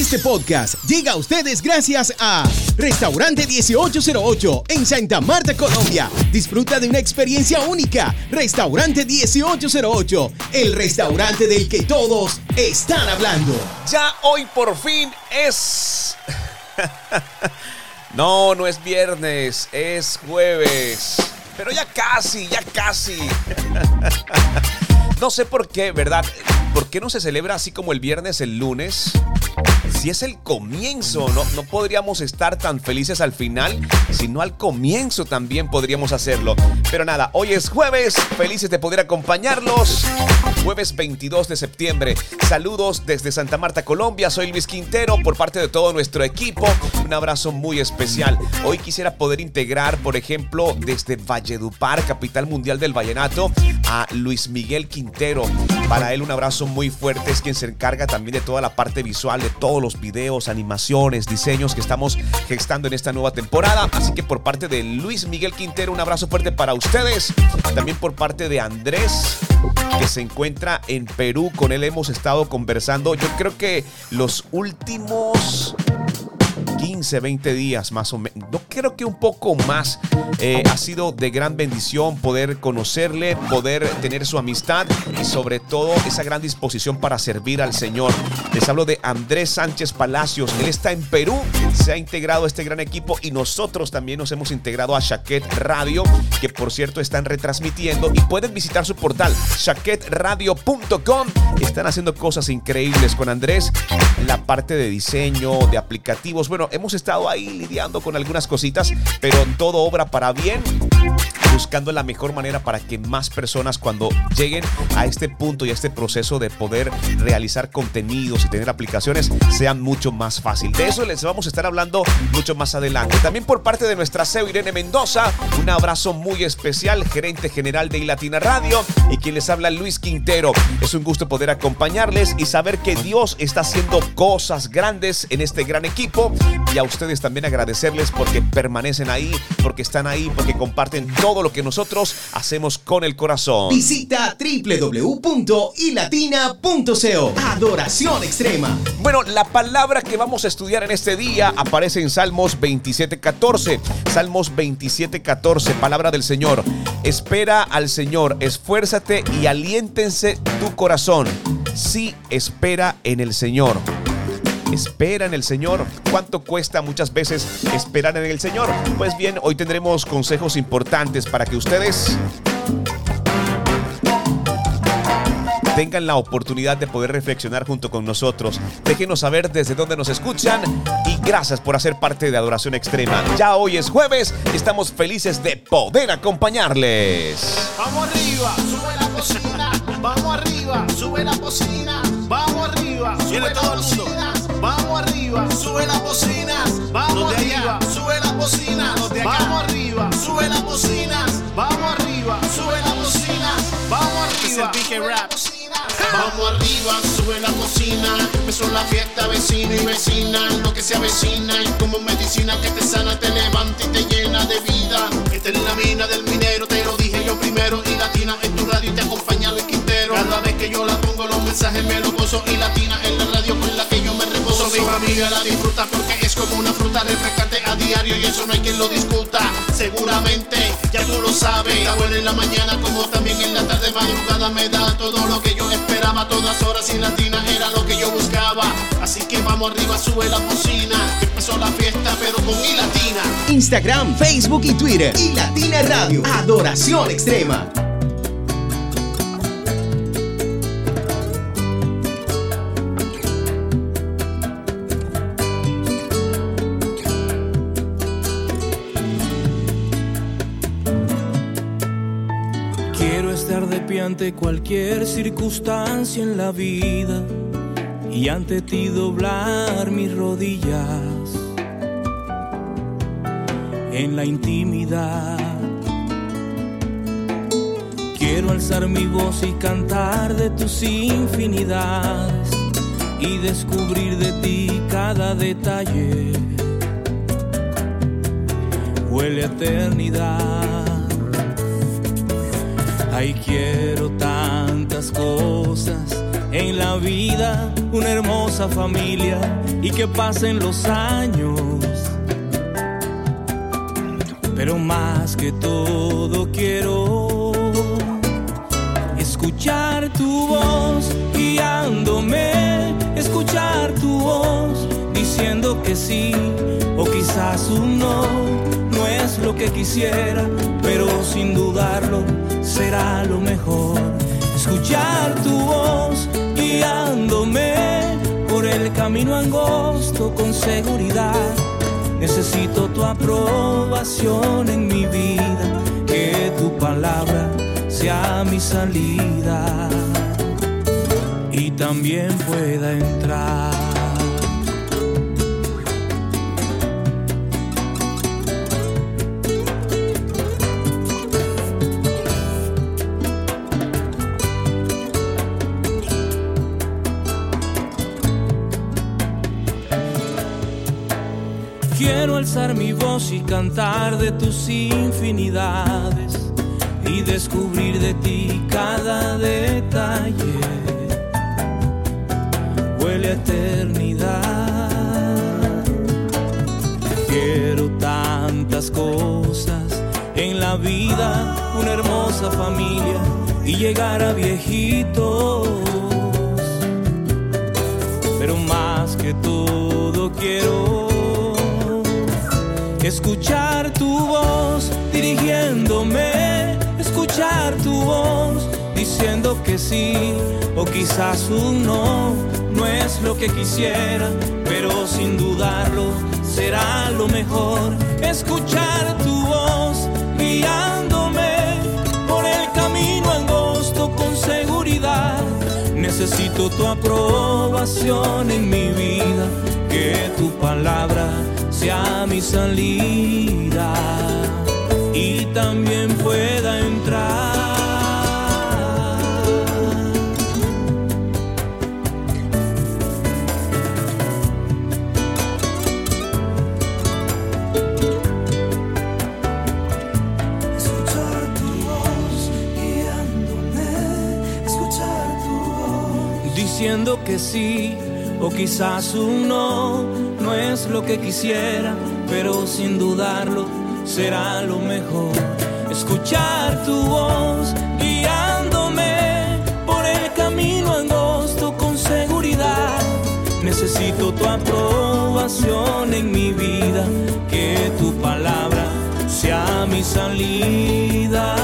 Este podcast llega a ustedes gracias a Restaurante 1808 en Santa Marta, Colombia. Disfruta de una experiencia única. Restaurante 1808, el restaurante del que todos están hablando. Ya hoy por fin es... no, no es viernes, es jueves. Pero ya casi, ya casi. no sé por qué, ¿verdad? ¿Por qué no se celebra así como el viernes, el lunes? si es el comienzo, no, no podríamos estar tan felices al final, sino al comienzo también podríamos hacerlo. Pero nada, hoy es jueves, felices de poder acompañarlos. Jueves 22 de septiembre. Saludos desde Santa Marta, Colombia. Soy Luis Quintero por parte de todo nuestro equipo. Un abrazo muy especial. Hoy quisiera poder integrar, por ejemplo, desde Valledupar, capital mundial del vallenato, a Luis Miguel Quintero. Para él un abrazo muy fuerte. Es quien se encarga también de toda la parte visual, de todos los videos, animaciones, diseños que estamos gestando en esta nueva temporada. Así que por parte de Luis Miguel Quintero, un abrazo fuerte para ustedes. También por parte de Andrés, que se encuentra en Perú. Con él hemos estado conversando. Yo creo que los últimos 15, 20 días más o menos. No creo que un poco más. Eh, ha sido de gran bendición poder conocerle, poder tener su amistad y sobre todo esa gran disposición para servir al Señor. Les hablo de Andrés Sánchez Palacios. Él está en Perú, se ha integrado a este gran equipo y nosotros también nos hemos integrado a Shaquet Radio, que por cierto están retransmitiendo y pueden visitar su portal shaquetradio.com. Están haciendo cosas increíbles con Andrés, la parte de diseño, de aplicativos. Bueno, hemos estado ahí lidiando con algunas cositas, pero todo obra para bien buscando la mejor manera para que más personas cuando lleguen a este punto y a este proceso de poder realizar contenidos y tener aplicaciones sean mucho más fácil. De eso les vamos a estar hablando mucho más adelante. También por parte de nuestra CEO Irene Mendoza, un abrazo muy especial, gerente general de iLatina Radio y quien les habla Luis Quintero. Es un gusto poder acompañarles y saber que Dios está haciendo cosas grandes en este gran equipo y a ustedes también agradecerles porque permanecen ahí, porque están ahí, porque comparten todo lo que nosotros hacemos con el corazón. Visita www.ilatina.co. Adoración extrema. Bueno, la palabra que vamos a estudiar en este día aparece en Salmos 27:14. Salmos 27:14, palabra del Señor. Espera al Señor, esfuérzate y aliéntense tu corazón. Sí, espera en el Señor. Espera en el Señor. ¿Cuánto cuesta muchas veces esperar en el Señor? Pues bien, hoy tendremos consejos importantes para que ustedes tengan la oportunidad de poder reflexionar junto con nosotros. Déjenos saber desde dónde nos escuchan y gracias por hacer parte de Adoración Extrema. Ya hoy es jueves y estamos felices de poder acompañarles. Vamos arriba, sube la cocina. Vamos arriba, sube la cocina. Vamos arriba, sube la cocina. Vamos arriba, sube las bocinas. Vamos arriba, sube las bocinas. Vamos arriba, sube las bocinas. Vamos arriba, sube las bocinas. Vamos arriba. Vamos arriba, sube la bocina. Empezó la fiesta, vecino y vecina. Lo que se avecina y como medicina que te sana, te levanta y te llena de vida. Esta es la mina del minero, te lo dije yo primero. Y latina en tu radio y te acompaña el Quintero. Cada vez que yo la pongo, los mensajes me lo gozo. Y latina en Mi familia la disfruta porque es como una fruta refrescante a diario y eso no hay quien lo discuta. Seguramente ya tú lo sabes. Está buena en la mañana como también en la tarde madrugada me da todo lo que yo esperaba. Todas horas y latina era lo que yo buscaba. Así que vamos arriba, sube la bocina. Empezó la fiesta pero con mi latina. Instagram, Facebook y Twitter. Y Latina Radio. Adoración extrema. Ante cualquier circunstancia en la vida y ante ti doblar mis rodillas en la intimidad. Quiero alzar mi voz y cantar de tus infinidades y descubrir de ti cada detalle. Huele a eternidad. Ay, quiero tantas cosas en la vida una hermosa familia y que pasen los años. Pero más que todo quiero escuchar tu voz guiándome, escuchar tu voz diciendo que sí o quizás un no. No es lo que quisiera, pero sin dudarlo será lo mejor. Escuchar tu voz guiándome por el camino angosto con seguridad. Necesito tu aprobación en mi vida, que tu palabra sea mi salida y también pueda entrar. Y cantar de tus infinidades y descubrir de ti cada detalle. Huele a eternidad. Quiero tantas cosas en la vida, una hermosa familia y llegar a viejitos. Pero más que todo quiero escuchar tu voz dirigiéndome, escuchar tu voz diciendo que sí o quizás un no, no es lo que quisiera, pero sin dudarlo será lo mejor. Escuchar tu voz guiándome por el camino angosto con seguridad. Necesito tu aprobación en mi vida, que tu palabra sea mi salida y también pueda entrar. Escuchar tu voz guiándome, escuchar tu voz diciendo que sí o quizás un no, no es lo que quisiera, pero sin dudarlo será lo mejor. Escuchar tu voz guiándome por el camino angosto con seguridad. Necesito tu aprobación en mi vida, que tu palabra sea mi salida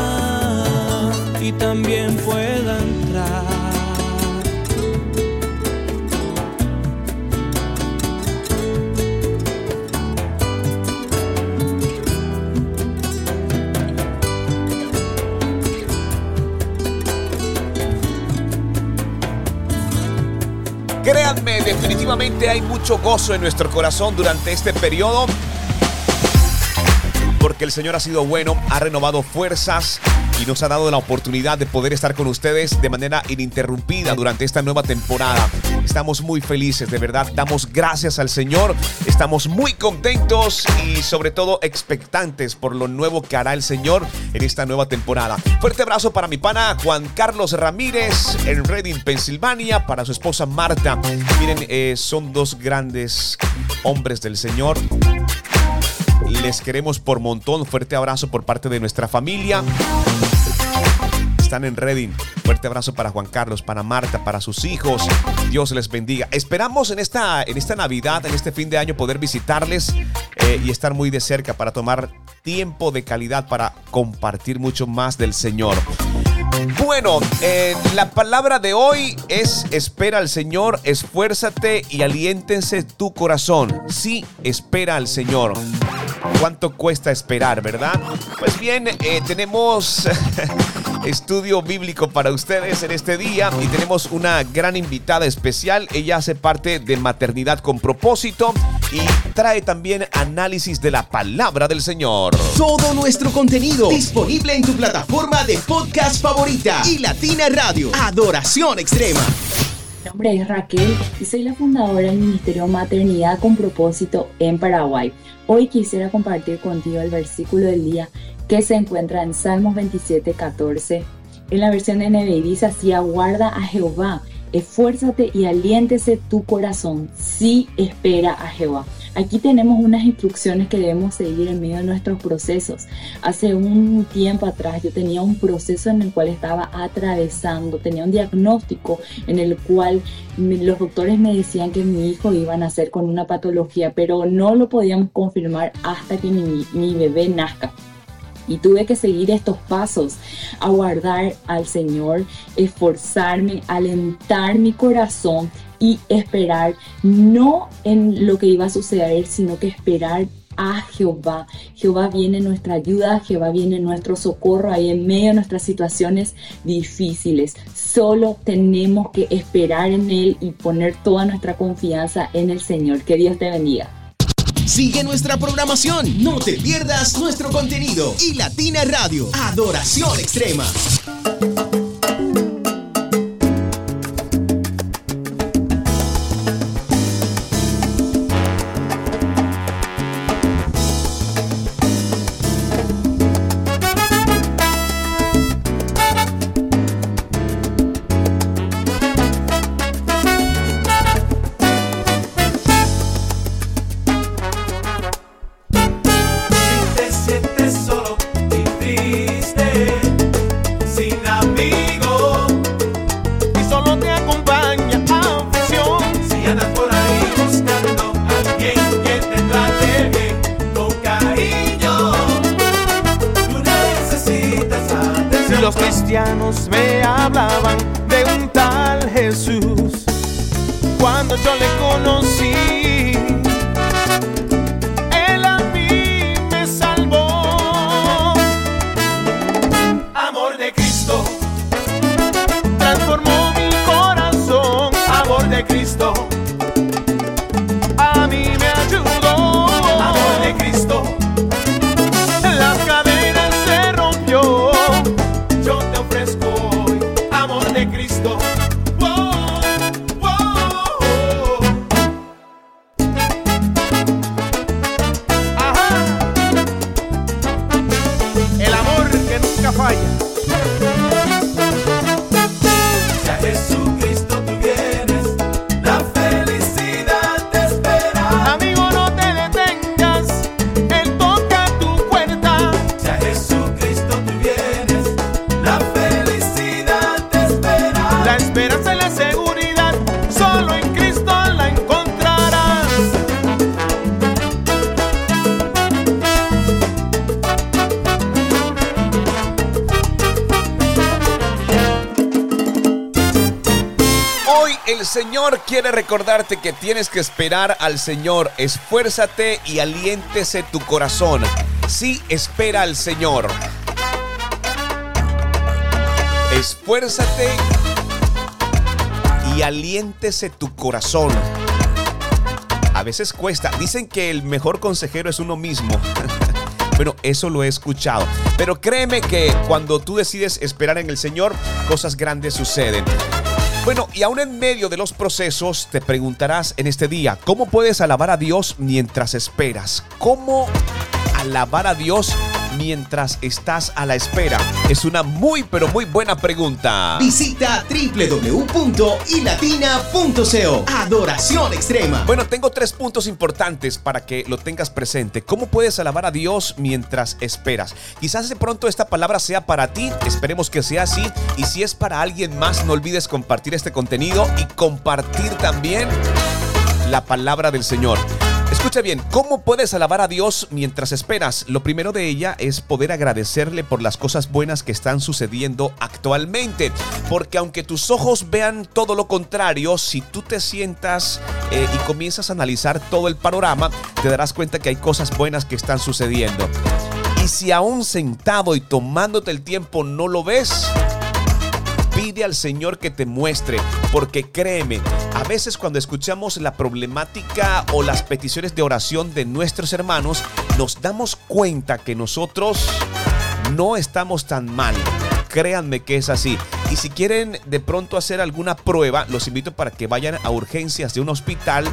y también pueda entrar. Definitivamente hay mucho gozo en nuestro corazón durante este periodo. Porque el Señor ha sido bueno, ha renovado fuerzas y nos ha dado la oportunidad de poder estar con ustedes de manera ininterrumpida durante esta nueva temporada. Estamos muy felices, de verdad. Damos gracias al Señor. Estamos muy contentos y sobre todo expectantes por lo nuevo que hará el Señor en esta nueva temporada. Fuerte abrazo para mi pana Juan Carlos Ramírez en Reading, Pensilvania, para su esposa Marta. Miren, eh, son dos grandes hombres del Señor. Les queremos por montón. Fuerte abrazo por parte de nuestra familia. Están en Reading. Fuerte abrazo para Juan Carlos, para Marta, para sus hijos. Dios les bendiga. Esperamos en esta, en esta Navidad, en este fin de año, poder visitarles eh, y estar muy de cerca para tomar tiempo de calidad para compartir mucho más del Señor. Bueno, eh, la palabra de hoy es espera al Señor, esfuérzate y aliéntense tu corazón. Sí, espera al Señor. ¿Cuánto cuesta esperar, verdad? Pues bien, eh, tenemos estudio bíblico para ustedes en este día y tenemos una gran invitada especial. Ella hace parte de Maternidad con propósito y trae también análisis de la palabra del Señor. Todo nuestro contenido disponible en tu plataforma de podcast favorita y Latina Radio. Adoración extrema. Mi nombre es Raquel y soy la fundadora del Ministerio Maternidad con propósito en Paraguay. Hoy quisiera compartir contigo el versículo del día que se encuentra en Salmos 27, 14. En la versión NBI dice así, aguarda a Jehová, esfuérzate y aliéntese tu corazón. Sí espera a Jehová. Aquí tenemos unas instrucciones que debemos seguir en medio de nuestros procesos. Hace un tiempo atrás yo tenía un proceso en el cual estaba atravesando, tenía un diagnóstico en el cual los doctores me decían que mi hijo iba a nacer con una patología, pero no lo podíamos confirmar hasta que mi, mi bebé nazca. Y tuve que seguir estos pasos, aguardar al Señor, esforzarme, alentar mi corazón y esperar no en lo que iba a suceder, sino que esperar a Jehová. Jehová viene en nuestra ayuda, Jehová viene en nuestro socorro ahí en medio de nuestras situaciones difíciles. Solo tenemos que esperar en Él y poner toda nuestra confianza en el Señor. Que Dios te bendiga. Sigue nuestra programación, no te pierdas nuestro contenido y Latina Radio, Adoración Extrema. Recordarte que tienes que esperar al Señor. Esfuérzate y aliéntese tu corazón. Sí, espera al Señor. Esfuérzate y aliéntese tu corazón. A veces cuesta. Dicen que el mejor consejero es uno mismo. Bueno, eso lo he escuchado. Pero créeme que cuando tú decides esperar en el Señor, cosas grandes suceden. Bueno, y aún en medio de los procesos te preguntarás en este día, ¿cómo puedes alabar a Dios mientras esperas? ¿Cómo alabar a Dios estás a la espera? Es una muy pero muy buena pregunta. Visita www.ilatina.co. Adoración extrema. Bueno, tengo tres puntos importantes para que lo tengas presente. ¿Cómo puedes alabar a Dios mientras esperas? Quizás de pronto esta palabra sea para ti, esperemos que sea así. Y si es para alguien más, no olvides compartir este contenido y compartir también la palabra del Señor. Escucha bien, ¿cómo puedes alabar a Dios mientras esperas? Lo primero de ella es poder agradecerle por las cosas buenas que están sucediendo actualmente. Porque aunque tus ojos vean todo lo contrario, si tú te sientas eh, y comienzas a analizar todo el panorama, te darás cuenta que hay cosas buenas que están sucediendo. Y si aún sentado y tomándote el tiempo no lo ves, Al Señor que te muestre, porque créeme, a veces cuando escuchamos la problemática o las peticiones de oración de nuestros hermanos, nos damos cuenta que nosotros no estamos tan mal. Créanme que es así. Y si quieren de pronto hacer alguna prueba, los invito para que vayan a urgencias de un hospital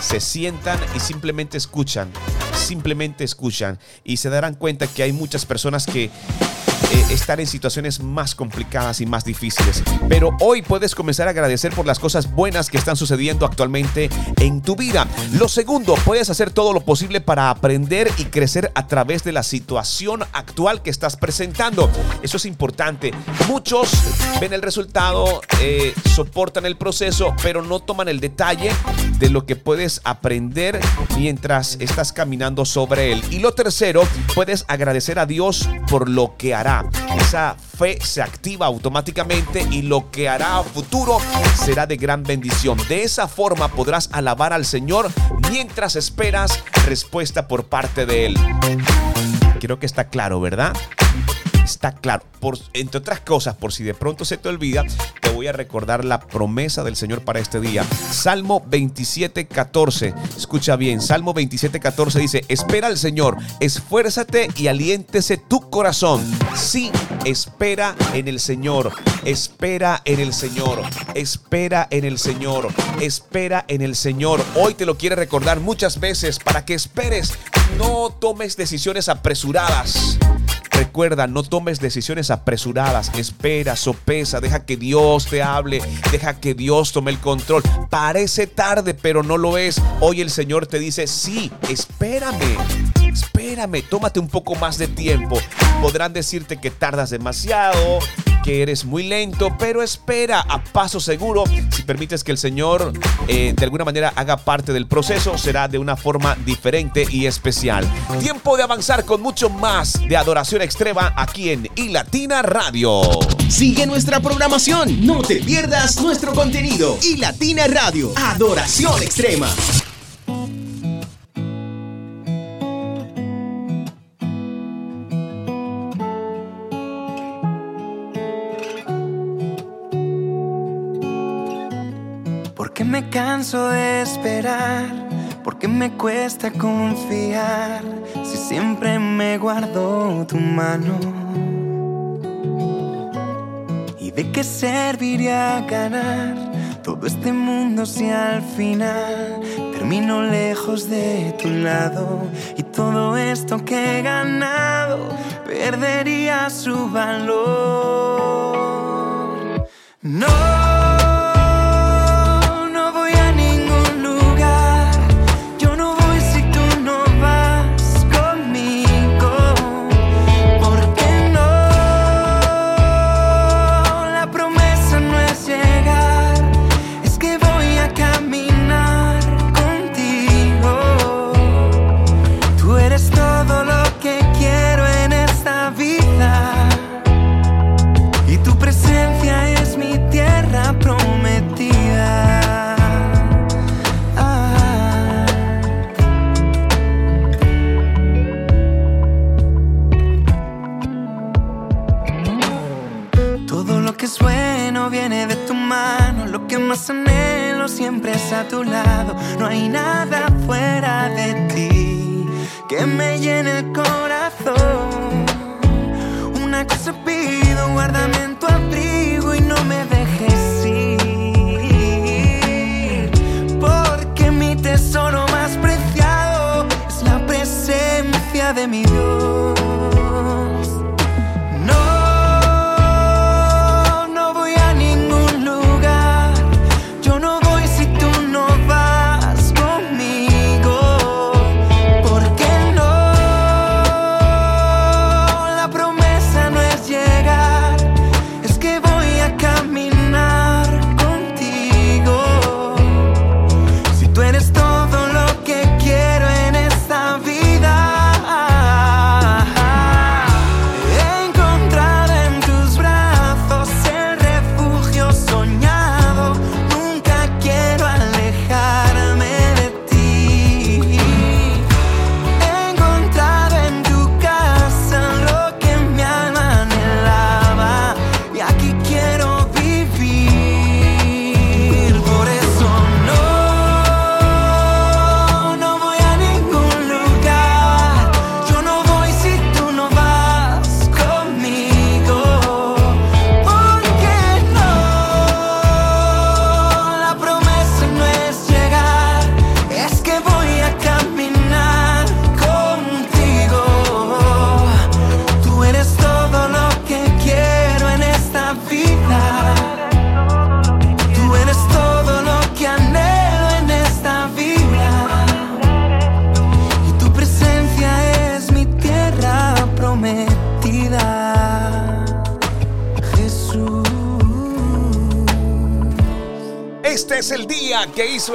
se sientan y simplemente escuchan, simplemente escuchan y se darán cuenta que hay muchas personas que eh, estar en situaciones más complicadas y más difíciles. Pero hoy puedes comenzar a agradecer por las cosas buenas que están sucediendo actualmente en tu vida. Lo segundo, puedes hacer todo lo posible para aprender y crecer a través de la situación actual que estás presentando. Eso es importante. Muchos ven el resultado, eh, soportan el proceso, pero no toman el detalle de lo que puedes aprender mientras estás caminando sobre él. Y lo tercero, puedes agradecer a Dios por lo que hará. Esa fe se activa automáticamente y lo que hará a futuro será de gran bendición. De esa forma podrás alabar al Señor mientras esperas respuesta por parte de Él. Creo que está claro, ¿verdad? Está claro. Por, entre otras cosas, por si de pronto se te olvida, te voy a recordar la promesa del Señor para este día. Salmo 27, 14. Escucha bien, Salmo 27, 14 dice, espera al Señor, esfuérzate y aliéntese tu corazón. Sí, espera en el Señor, espera en el Señor, espera en el Señor, espera en el Señor. Hoy te lo quiere recordar muchas veces para que esperes, no tomes decisiones apresuradas. Recuerda, no tomes decisiones apresuradas. Espera, sopesa, deja que Dios te hable, deja que Dios tome el control. Parece tarde, pero no lo es. Hoy el Señor te dice, sí, espérame. Espérame, tómate un poco más de tiempo. Podrán decirte que tardas demasiado, que eres muy lento, pero espera a paso seguro. Si permites que el Señor eh, de alguna manera haga parte del proceso, será de una forma diferente y especial. Tiempo de avanzar con mucho más de adoración extrema aquí en iLatina Radio. Sigue nuestra programación, no te pierdas nuestro contenido. iLatina Radio, adoración extrema. Me canso de esperar? ¿Por qué me cuesta confiar si siempre me guardo tu mano? ¿Y de qué serviría ganar todo este mundo si al final termino lejos de tu lado y todo esto que he ganado perdería su valor? No. Siempre es a tu lado. No hay nada fuera de ti que me llene el corazón. Una cosa pido, guárdame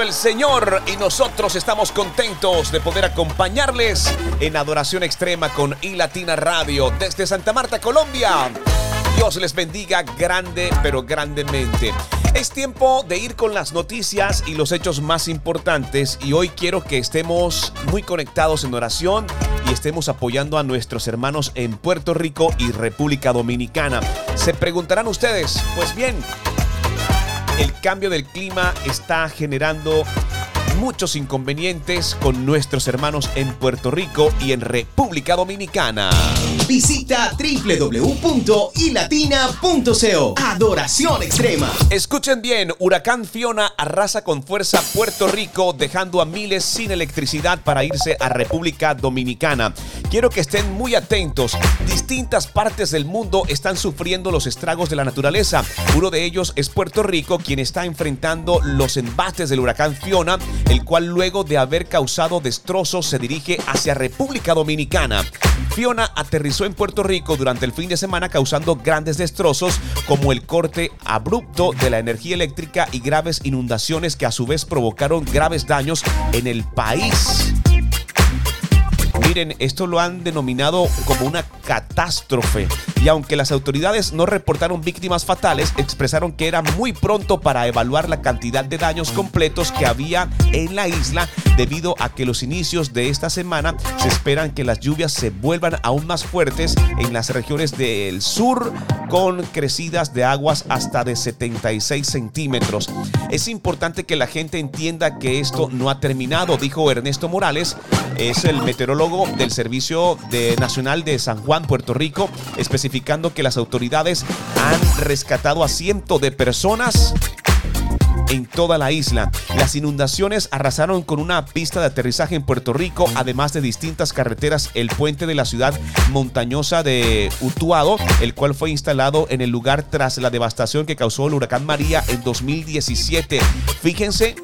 el Señor y nosotros estamos contentos de poder acompañarles en Adoración Extrema con iLatina Radio desde Santa Marta, Colombia. Dios les bendiga grande, pero grandemente. Es tiempo de ir con las noticias y los hechos más importantes y hoy quiero que estemos muy conectados en oración y estemos apoyando a nuestros hermanos en Puerto Rico y República Dominicana. Se preguntarán ustedes, pues bien, el cambio del clima está generando muchos inconvenientes con nuestros hermanos en Puerto Rico y en República Dominicana. Visita www.ilatina.co. Adoración extrema. Escuchen bien, huracán Fiona arrasa con fuerza Puerto Rico, dejando a miles sin electricidad para irse a República Dominicana. Quiero que estén muy atentos. Distintas partes del mundo están sufriendo los estragos de la naturaleza. Uno de ellos es Puerto Rico, quien está enfrentando los embates del huracán Fiona, el cual luego de haber causado destrozos se dirige hacia República Dominicana. Fiona aterrizó en Puerto Rico durante el fin de semana causando grandes destrozos como el corte abrupto de la energía eléctrica y graves inundaciones que a su vez provocaron graves daños en el país. Miren, esto lo han denominado como una catástrofe. Y aunque las autoridades no reportaron víctimas fatales, expresaron que era muy pronto para evaluar la cantidad de daños completos que había en la isla debido a que los inicios de esta semana se esperan que las lluvias se vuelvan aún más fuertes en las regiones del sur con crecidas de aguas hasta de 76 centímetros. Es importante que la gente entienda que esto no ha terminado, dijo Ernesto Morales, es el meteorólogo del Servicio de Nacional de San Juan, Puerto Rico, que las autoridades han rescatado a cientos de personas en toda la isla. Las inundaciones arrasaron con una pista de aterrizaje en Puerto Rico, además de distintas carreteras, el puente de la ciudad montañosa de Utuado, el cual fue instalado en el lugar tras la devastación que causó el huracán María en 2017. Fíjense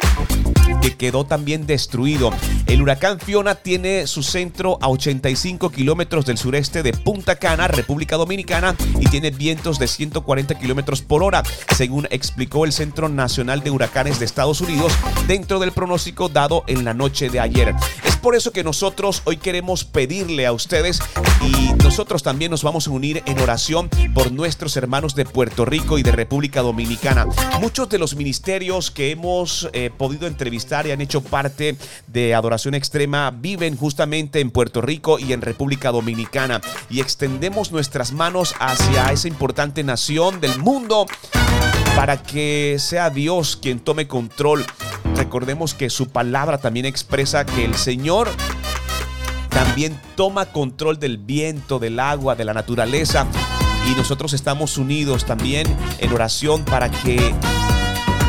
que quedó también destruido. El huracán Fiona tiene su centro a 85 kilómetros del sureste de Punta Cana, República Dominicana, y tiene vientos de 140 kilómetros por hora, según explicó el Centro Nacional de Huracanes de Estados Unidos dentro del pronóstico dado en la noche de ayer. Es por eso que nosotros hoy queremos pedirle a ustedes y nosotros también nos vamos a unir en oración por nuestros hermanos de Puerto Rico y de República Dominicana. Muchos de los ministerios que hemos eh, podido entrevistar y han hecho parte de Adoración Extrema viven justamente en Puerto Rico y en República Dominicana y extendemos nuestras manos hacia esa importante nación del mundo para que sea Dios quien tome control. Recordemos que su palabra también expresa que el Señor también toma control del viento, del agua, de la naturaleza. Y nosotros estamos unidos también en oración para que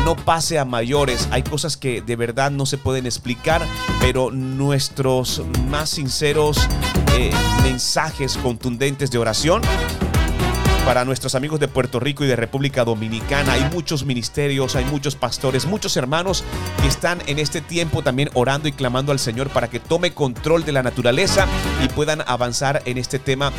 no pase a mayores. Hay cosas que de verdad no se pueden explicar, pero nuestros más sinceros eh, mensajes contundentes de oración para nuestros amigos de Puerto Rico y de República Dominicana. Hay muchos ministerios, hay muchos pastores, muchos hermanos que están en este tiempo también orando y clamando al Señor para que tome control de la naturaleza y puedan avanzar en este tema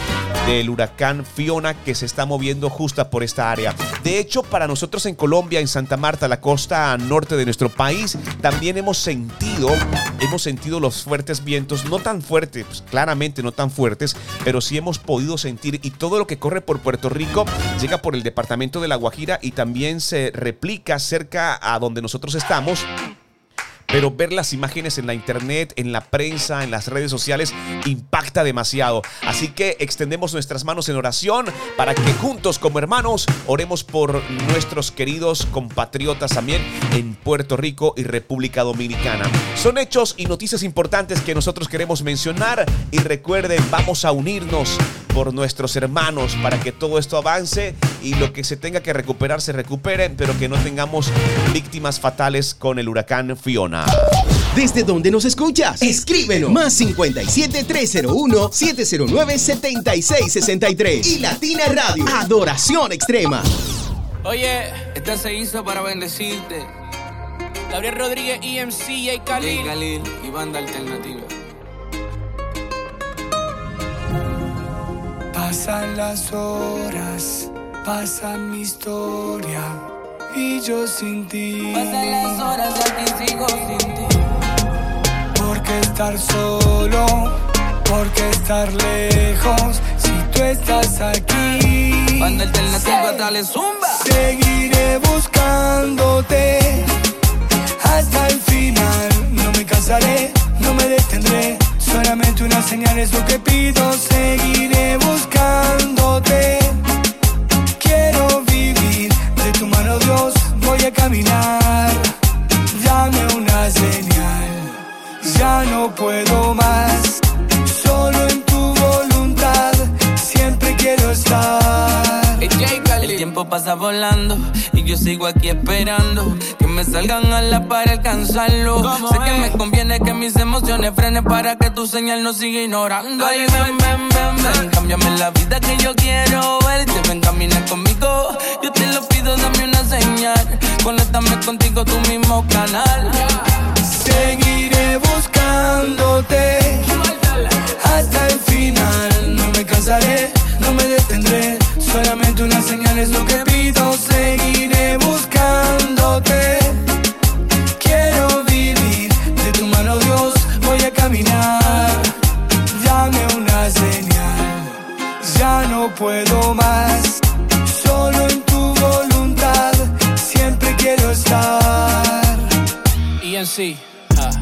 del huracán Fiona que se está moviendo justo por esta área. De hecho, para nosotros en Colombia, en Santa Marta, la costa norte de nuestro país, también hemos sentido, hemos sentido los fuertes vientos, no tan fuertes, pues, claramente no tan fuertes, pero sí hemos podido sentir y todo lo que corre por Puerto Rico llega por el departamento de La Guajira y también se replica cerca a donde nosotros estamos pero ver las imágenes en la internet, en la prensa, en las redes sociales, impacta demasiado. Así que extendemos nuestras manos en oración para que juntos como hermanos oremos por nuestros queridos compatriotas también en Puerto Rico y República Dominicana. Son hechos y noticias importantes que nosotros queremos mencionar y recuerden, vamos a unirnos por nuestros hermanos para que todo esto avance y lo que se tenga que recuperar se recupere, pero que no tengamos víctimas fatales con el huracán Fiona. ¿Desde dónde nos escuchas? Escríbenos. Más 57 301 709 7663. Y Latina Radio. Adoración extrema. Oye, esta se hizo para bendecirte. Gabriel Rodríguez, EMC, y Khalil. Khalil y banda alternativa. Pasan las horas, pasa mi historia y yo sin ti. Pasan las horas y aquí sigo sin ti. ¿Por qué estar solo? ¿Por qué estar lejos? Si tú estás aquí. Cuando alternativa dale zumba. Seguiré buscándote hasta el final. No me cansaré, no me detendré. Solamente una señal es lo que pido. Seguiré volando y yo sigo aquí esperando que me salgan a la para alcanzarlo. Sé que me conviene que mis emociones frenen para que tu señal no siga ignorando. Ay, ven, ven, ven, ven, cámbiame la vida que yo quiero verte. Ven, camina conmigo, yo te lo pido, dame una señal. Conéctame contigo, tu mismo canal. Seguiré buscándote hasta el final. No me cansaré, no me detendré. Solamente una señal es lo que pido. Seguiré buscándote. Quiero vivir de tu mano, Dios. Voy a caminar. Dame una señal. Ya no puedo más. Solo en tu voluntad. Siempre quiero estar. Y en sí.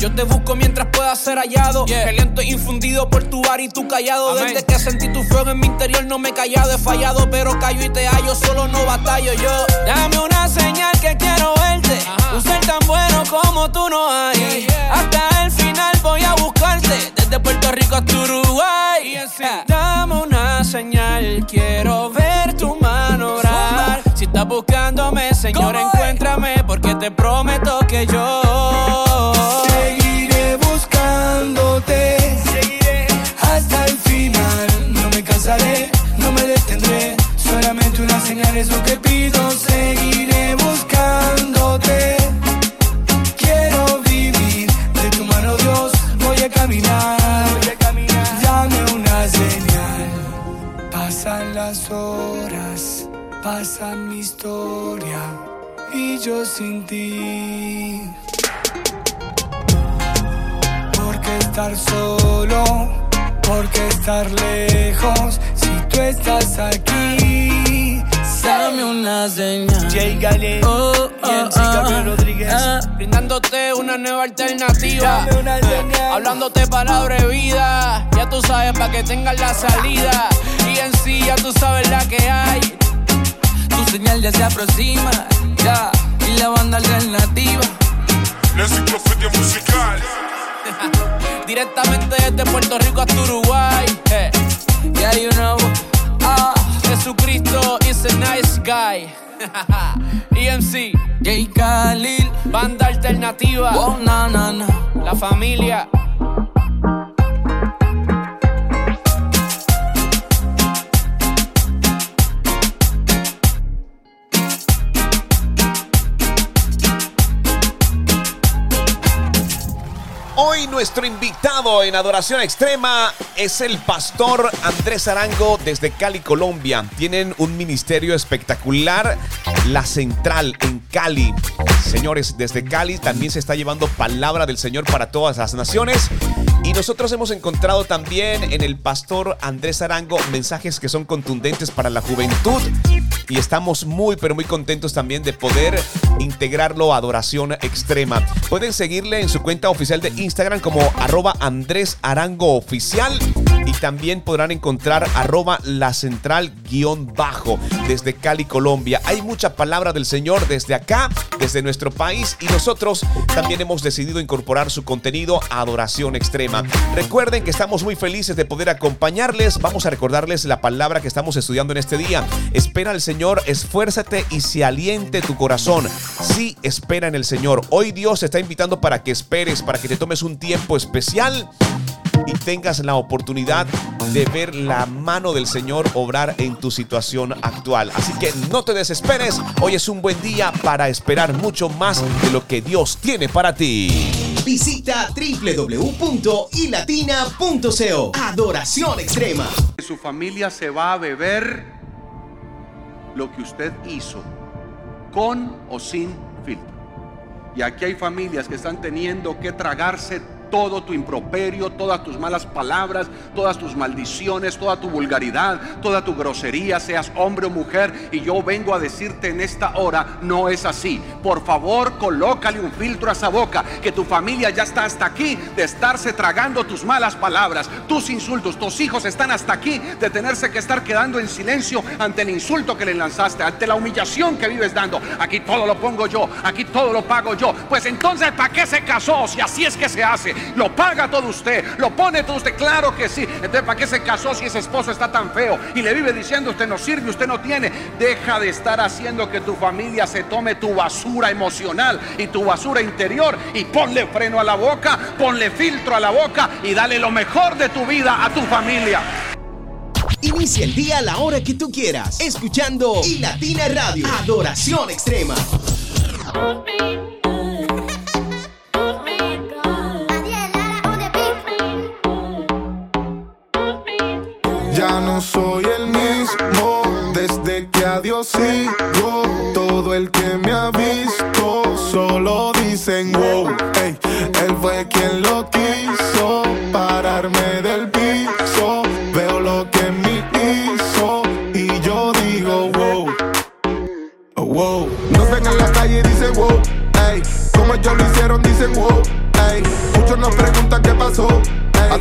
Yo te busco mientras pueda ser hallado. El lento infundido por tu bar y tu callado. Desde que sentí tu fuego en mi interior no me he callado. He fallado, pero callo y te hallo. Solo no batallo yo. Dame una señal que quiero verte. Un ser tan bueno como tú no hay. Hasta el final voy a buscarte. Desde Puerto Rico hasta Uruguay. Dame una señal, quiero ver tu mano orar. Si estás buscándome, Señor, encuéntrame. Porque te prometo que yo. Estar lejos? Si tú estás aquí, Dame una señal. Jay Gale, Oh, oh, Yancy Gabriel oh, Rodríguez. ah. Brindándote una nueva alternativa. Dame una señal. Hablándote palabra de vida. Ya tú sabes para que tengas la salida. Y en sí ya tú sabes la que hay. Tu señal ya se aproxima. Ya. Y la banda alternativa. La enciclopedia musical. Directamente desde Puerto Rico hasta Uruguay. Eh, Yeah, you know. Ah. Jesucristo is a nice guy. EMC, Jay Khalil. banda alternativa. Oh, na, na, na. La familia. Hoy nuestro invitado en Adoración Extrema es el pastor Andrés Arango desde Cali, Colombia. Tienen un ministerio espectacular, La Central en Cali. Señores, desde Cali también se está llevando palabra del Señor para todas las naciones. Y nosotros hemos encontrado también en el pastor Andrés Arango mensajes que son contundentes para la juventud. Y estamos muy, pero muy contentos también de poder integrarlo a Adoración Extrema. Pueden seguirle en su cuenta oficial de Instagram como arroba Andrés Arango Oficial. También podrán encontrar arroba la central guion bajo desde Cali, Colombia. Hay mucha palabra del Señor desde acá, desde nuestro país. Y nosotros también hemos decidido incorporar su contenido a Adoración Extrema. Recuerden que estamos muy felices de poder acompañarles. Vamos a recordarles la palabra que estamos estudiando en este día. Espera al Señor, esfuérzate y se aliente tu corazón. Sí, espera en el Señor. Hoy Dios te está invitando para que esperes, para que te tomes un tiempo especial y tengas la oportunidad de ver la mano del Señor obrar en tu situación actual. Así que no te desesperes, hoy es un buen día para esperar mucho más de lo que Dios tiene para ti. Visita www.ilatina.co. Adoración extrema. Su familia se va a beber lo que usted hizo. con o sin filtro. Y aquí hay familias que están teniendo que tragarse todo tu improperio, todas tus malas palabras, todas tus maldiciones, toda tu vulgaridad, toda tu grosería, seas hombre o mujer. Y yo vengo a decirte en esta hora, no es así. Por favor, colócale un filtro a esa boca, que tu familia ya está hasta aquí de estarse tragando tus malas palabras, tus insultos. Tus hijos están hasta aquí de tenerse que estar quedando en silencio ante el insulto que le lanzaste, ante la humillación que vives dando. Aquí todo lo pongo yo, aquí todo lo pago yo. Pues entonces, ¿para qué se casó si así es que se hace? Lo paga todo usted, lo pone todo usted, claro que sí. Entonces, ¿para qué se casó si ese esposo está tan feo y le vive diciendo usted no sirve, usted no tiene? Deja de estar haciendo que tu familia se tome tu basura emocional y tu basura interior y ponle freno a la boca, ponle filtro a la boca y dale lo mejor de tu vida a tu familia. Inicia el día a la hora que tú quieras, escuchando y Latina Radio, Adoración Extrema. No soy el mismo desde que a Dios sigo. Todo el que me ha visto solo dicen wow. Ey, él fue quien lo quiso pararme del piso. Veo lo que me hizo y yo digo wow. Oh, wow. Nos ven en la calle dicen wow. Ey, como ellos lo hicieron, dicen wow. Ey, muchos nos preguntan qué pasó.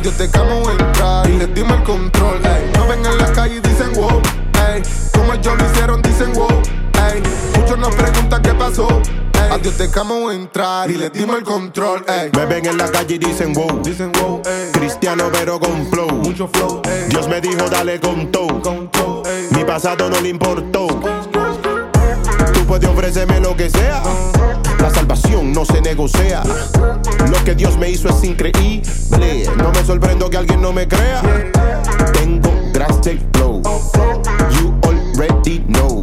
Dios te camo entrar y les dimos el control. Ey, nos ven en la calle y dicen wow. Ey, como ellos lo hicieron, dicen wow. Ey, muchos nos preguntan qué pasó. A Dios te camo entrar y les dimos el control. Ey. Me ven en la calle y dicen wow. Dicen wow, ey. Cristiano pero con flow. Mucho flow, ey. Dios me dijo dale con todo. Mi pasado no le importó. Tú puedes ofrecerme lo que sea. La salvación no se negocia. Lo que Dios me hizo es increíble. No me sorprendo que alguien no me crea. Tengo gracia y flow. You already know.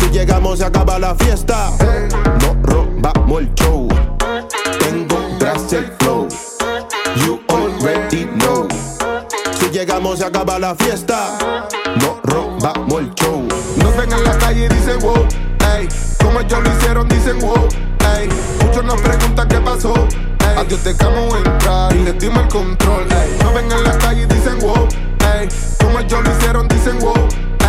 Si llegamos se acaba la fiesta. No robamos el show. Tengo gracia y flow. You already know. Si llegamos se acaba la fiesta. No robamos el show. Nos ven en la calle y dicen wow, Como ellos lo hicieron, dicen wow, ey. Muchos nos preguntan qué pasó, ey. A Dios te camo entrar y les dimos el control, ey. Nos ven en la calle y dicen wow, ey. Como ellos lo hicieron, dicen wow,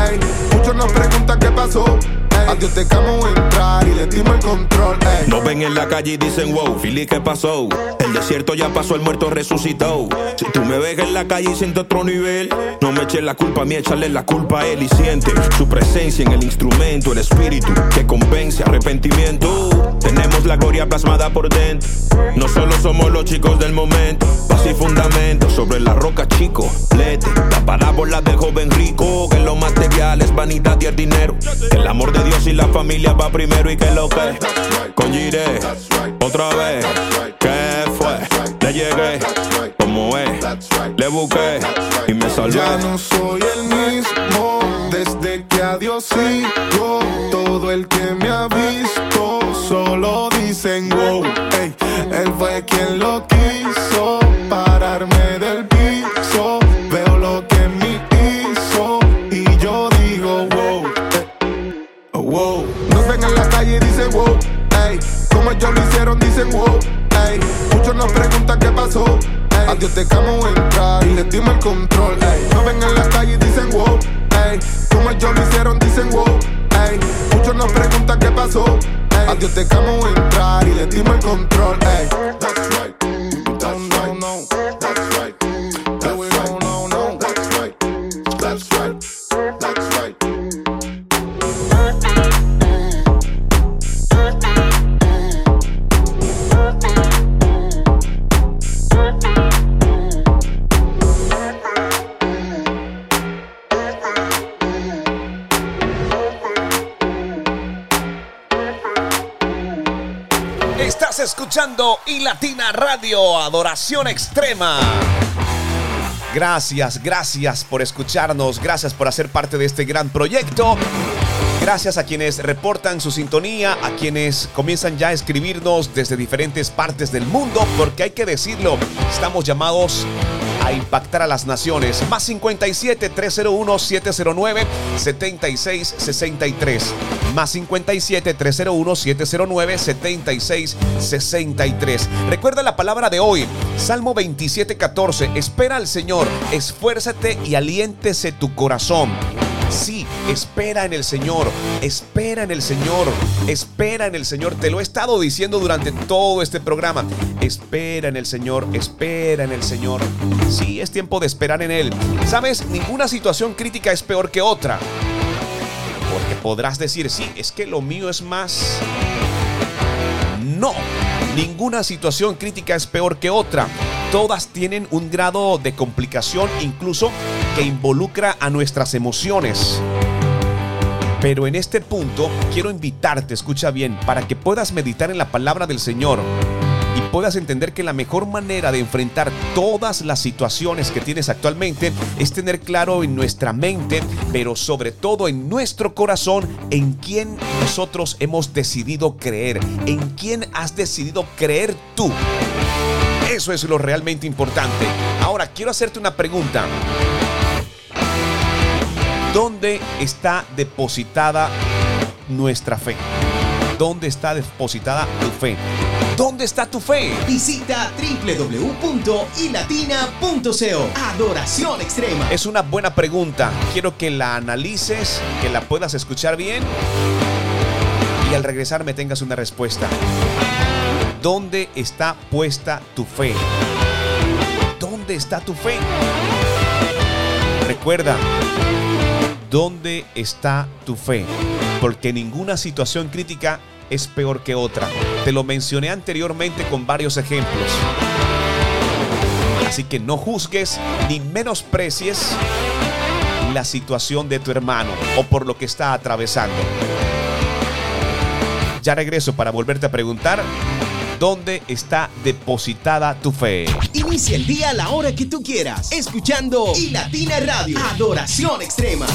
ey. Muchos nos preguntan qué pasó, ey. A Dios te camo entrar y les dimos el control, ey. Nos ven en la calle y dicen wow, Fili, ¿qué pasó? El desierto ya pasó, el muerto resucitó. Si tú me ves en la calle y siento otro nivel, no me eches la culpa a mí, échale la culpa a él y siente su presencia en el instrumento, el espíritu que convence arrepentimiento. Tenemos la gloria plasmada por dentro. No solo somos los chicos del momento, base y fundamento sobre la roca, chico. Lete, la parábola del joven rico, que lo material es vanidad y el dinero. El amor de Dios y la familia va primero y que lo que con Gire, otra vez, ¿qué fue? Le llegué, como es, le busqué y me salvé. Ya no soy el mismo desde que a Dios sigo. Todo el que me ha visto solo dicen wow. Él fue quien lo quiso como ellos lo hicieron, dicen wow. Ey, muchos nos preguntan qué pasó. Ey, a Dios te camo entrar y les dimos el control. Ey, nos ven en la calle y dicen wow. Ey, como ellos lo hicieron, dicen wow. Ey, muchos nos preguntan qué pasó. Ey, a Dios te camo entrar y les dimos el control. Ey, that's right. Y Latina Radio, Adoración Extrema. Gracias, gracias por escucharnos, gracias por hacer parte de este gran proyecto. Gracias a quienes reportan su sintonía, a quienes comienzan ya a escribirnos desde diferentes partes del mundo, porque hay que decirlo, estamos llamados a impactar a las naciones. Más 57 301 709 7663. Más 57 301 709 7663. Recuerda la palabra de hoy. Salmo 27 14. Espera al Señor, esfuérzate y aliéntese tu corazón. Sí, espera en el Señor, espera en el Señor, espera en el Señor. Te lo he estado diciendo durante todo este programa. Espera en el Señor, espera en el Señor. Sí, es tiempo de esperar en Él. Sabes, ninguna situación crítica es peor que otra. Porque podrás decir, sí, es que lo mío es más... No, ninguna situación crítica es peor que otra. Todas tienen un grado de complicación incluso que involucra a nuestras emociones. Pero en este punto quiero invitarte, escucha bien, para que puedas meditar en la palabra del Señor y puedas entender que la mejor manera de enfrentar todas las situaciones que tienes actualmente es tener claro en nuestra mente, pero sobre todo en nuestro corazón, en quién nosotros hemos decidido creer, en quién has decidido creer tú. Eso es lo realmente importante. Ahora, quiero hacerte una pregunta. ¿Dónde está depositada nuestra fe? ¿Dónde está depositada tu fe? ¿Dónde está tu fe? Visita www.ilatina.co. Adoración extrema. Es una buena pregunta. Quiero que la analices, que la puedas escuchar bien y al regresar me tengas una respuesta. ¿Dónde está puesta tu fe? ¿Dónde está tu fe? Recuerda, ¿dónde está tu fe? Porque ninguna situación crítica es peor que otra. Te lo mencioné anteriormente con varios ejemplos. Así que no juzgues ni menosprecies la situación de tu hermano o por lo que está atravesando. Ya regreso para volverte a preguntar ¿Dónde está depositada tu fe? Inicia el día a la hora que tú quieras, escuchando y Latina Radio. Adoración extrema.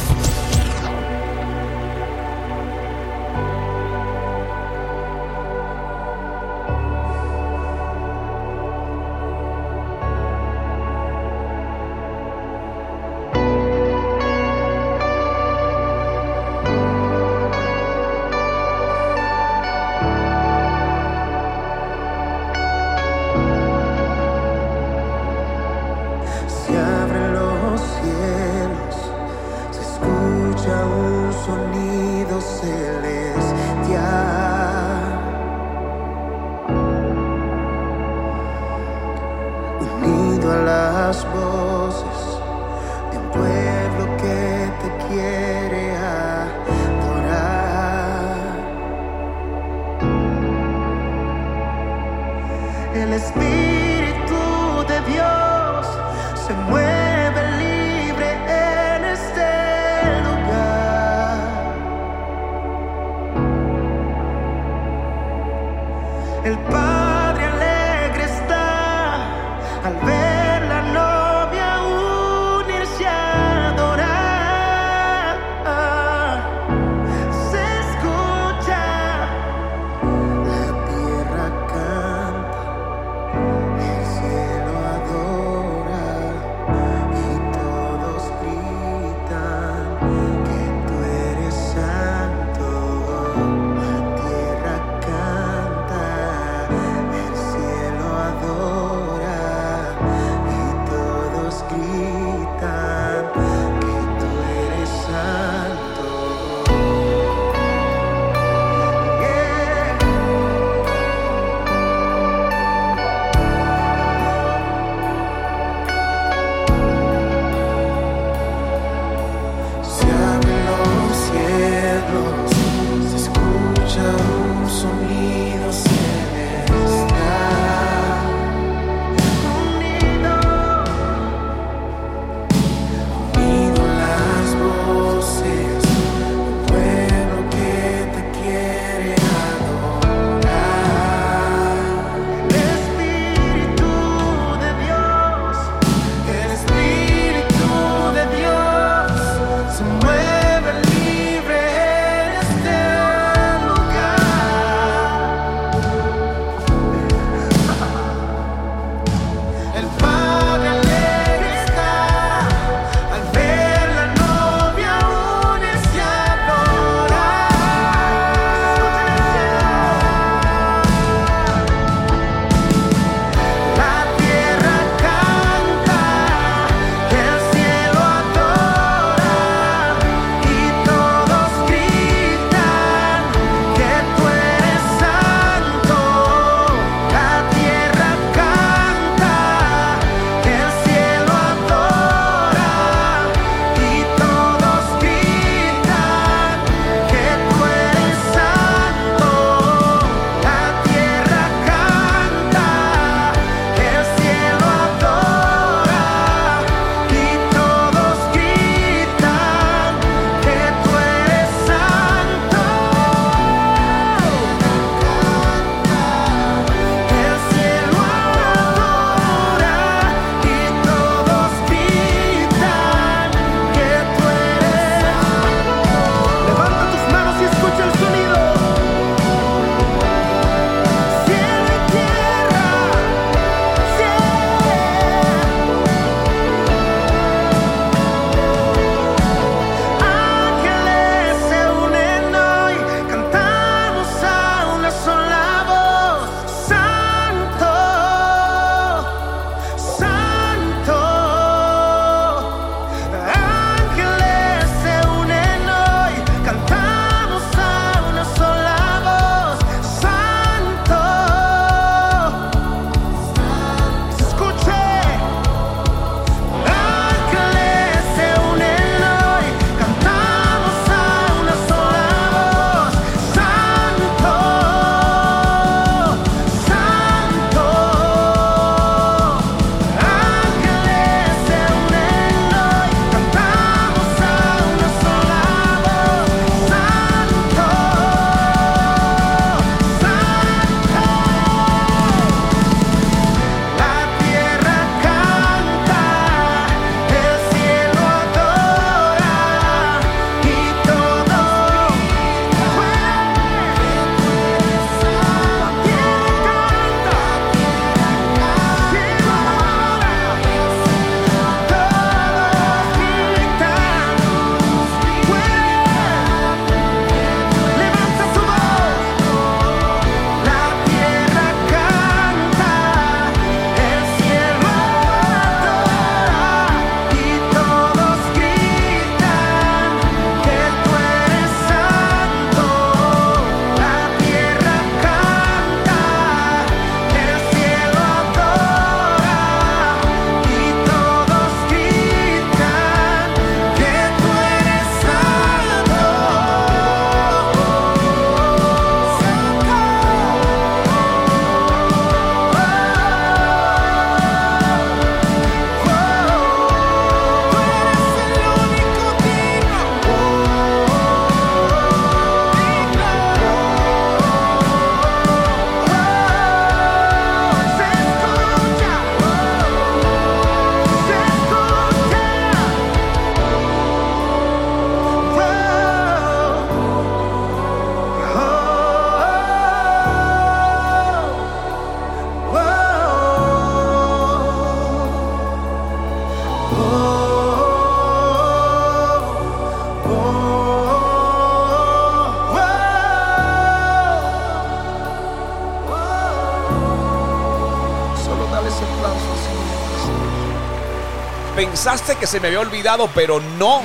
Pensaste que se me había olvidado, pero no.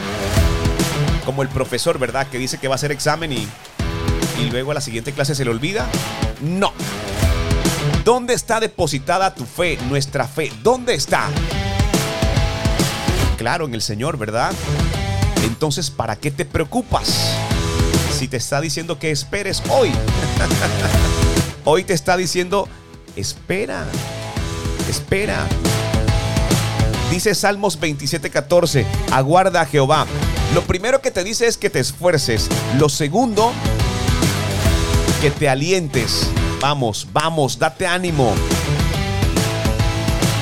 Como el profesor, ¿verdad? Que dice que va a hacer examen y, y luego a la siguiente clase se le olvida. No. ¿Dónde está depositada tu fe, nuestra fe? ¿Dónde está? Claro, en el Señor, ¿verdad? Entonces, ¿para qué te preocupas? Si te está diciendo que esperes hoy. hoy te está diciendo, espera, espera. Dice Salmos 27:14, aguarda a Jehová. Lo primero que te dice es que te esfuerces. Lo segundo, que te alientes. Vamos, vamos, date ánimo.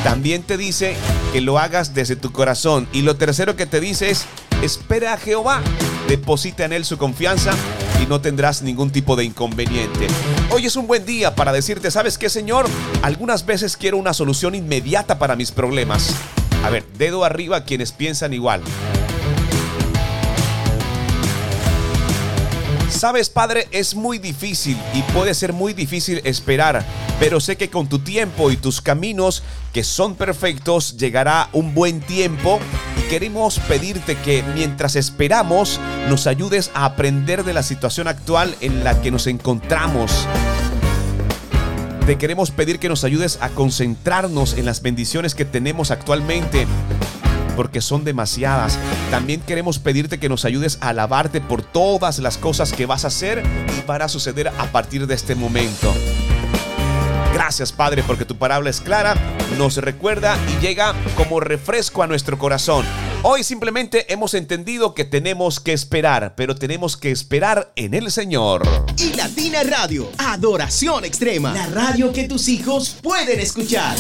También te dice que lo hagas desde tu corazón. Y lo tercero que te dice es, espera a Jehová. Deposita en Él su confianza y no tendrás ningún tipo de inconveniente. Hoy es un buen día para decirte, ¿sabes qué, Señor? Algunas veces quiero una solución inmediata para mis problemas. A ver, dedo arriba a quienes piensan igual. Sabes, Padre, es muy difícil y puede ser muy difícil esperar, pero sé que con tu tiempo y tus caminos, que son perfectos, llegará un buen tiempo y queremos pedirte que mientras esperamos nos ayudes a aprender de la situación actual en la que nos encontramos. Te queremos pedir que nos ayudes a concentrarnos en las bendiciones que tenemos actualmente porque son demasiadas. También queremos pedirte que nos ayudes a alabarte por todas las cosas que vas a hacer y para suceder a partir de este momento. Gracias Padre porque tu palabra es clara, nos recuerda y llega como refresco a nuestro corazón. Hoy simplemente hemos entendido que tenemos que esperar, pero tenemos que esperar en el Señor. Y Latina Radio, Adoración Extrema, la radio que tus hijos pueden escuchar.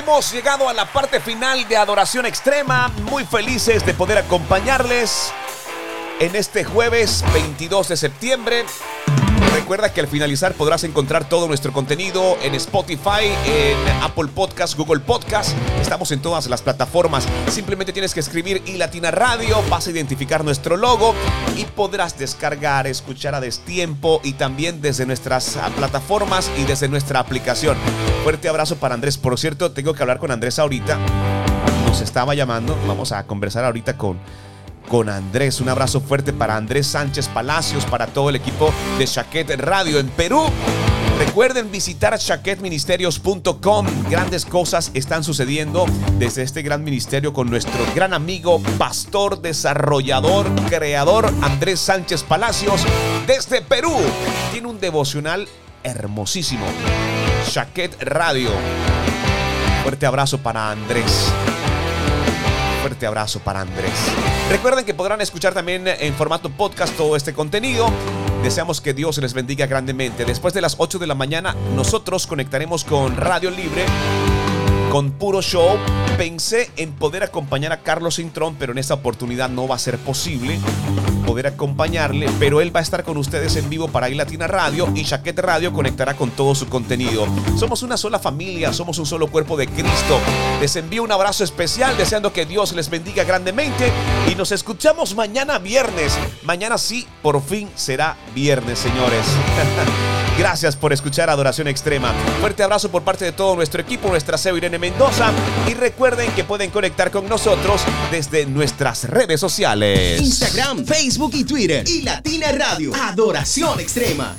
Hemos llegado a la parte final de Adoración Extrema, muy felices de poder acompañarles en este jueves 22 de septiembre. Recuerda que al finalizar podrás encontrar todo nuestro contenido en Spotify, en Apple Podcast, Google Podcast. Estamos en todas las plataformas. Simplemente tienes que escribir y Latina Radio, vas a identificar nuestro logo y podrás descargar, escuchar a destiempo y también desde nuestras ah, plataformas y desde nuestra aplicación. Fuerte abrazo para Andrés. Por cierto, tengo que hablar con Andrés ahorita. Nos estaba llamando. Vamos a conversar ahorita con con Andrés. Un abrazo fuerte para Andrés Sánchez Palacios, para todo el equipo de Chaquet Radio en Perú. Recuerden visitar chaquetministerios.com. Grandes cosas están sucediendo desde este gran ministerio con nuestro gran amigo, pastor, desarrollador, creador Andrés Sánchez Palacios desde Perú. Tiene un devocional hermosísimo. Chaquet Radio. Fuerte abrazo para Andrés abrazo para Andrés. Recuerden que podrán escuchar también en formato podcast todo este contenido. Deseamos que Dios les bendiga grandemente. Después de las 8 de la mañana, nosotros conectaremos con Radio Libre con puro show. Pensé en poder acompañar a Carlos Intrón, pero en esta oportunidad no va a ser posible poder acompañarle, pero él va a estar con ustedes en vivo para Latina Radio y Chaquete Radio conectará con todo su contenido. Somos una sola familia, somos un solo cuerpo de Cristo. Les envío un abrazo especial, deseando que Dios les bendiga grandemente y nos escuchamos mañana viernes. Mañana sí, por fin será viernes, señores. Gracias por escuchar Adoración Extrema. Fuerte abrazo por parte de todo nuestro equipo, nuestra CEO Irene Mendoza. Y recuerden que pueden conectar con nosotros desde nuestras redes sociales: Instagram, Y Twitter. Y Latina Radio. Adoración Extrema.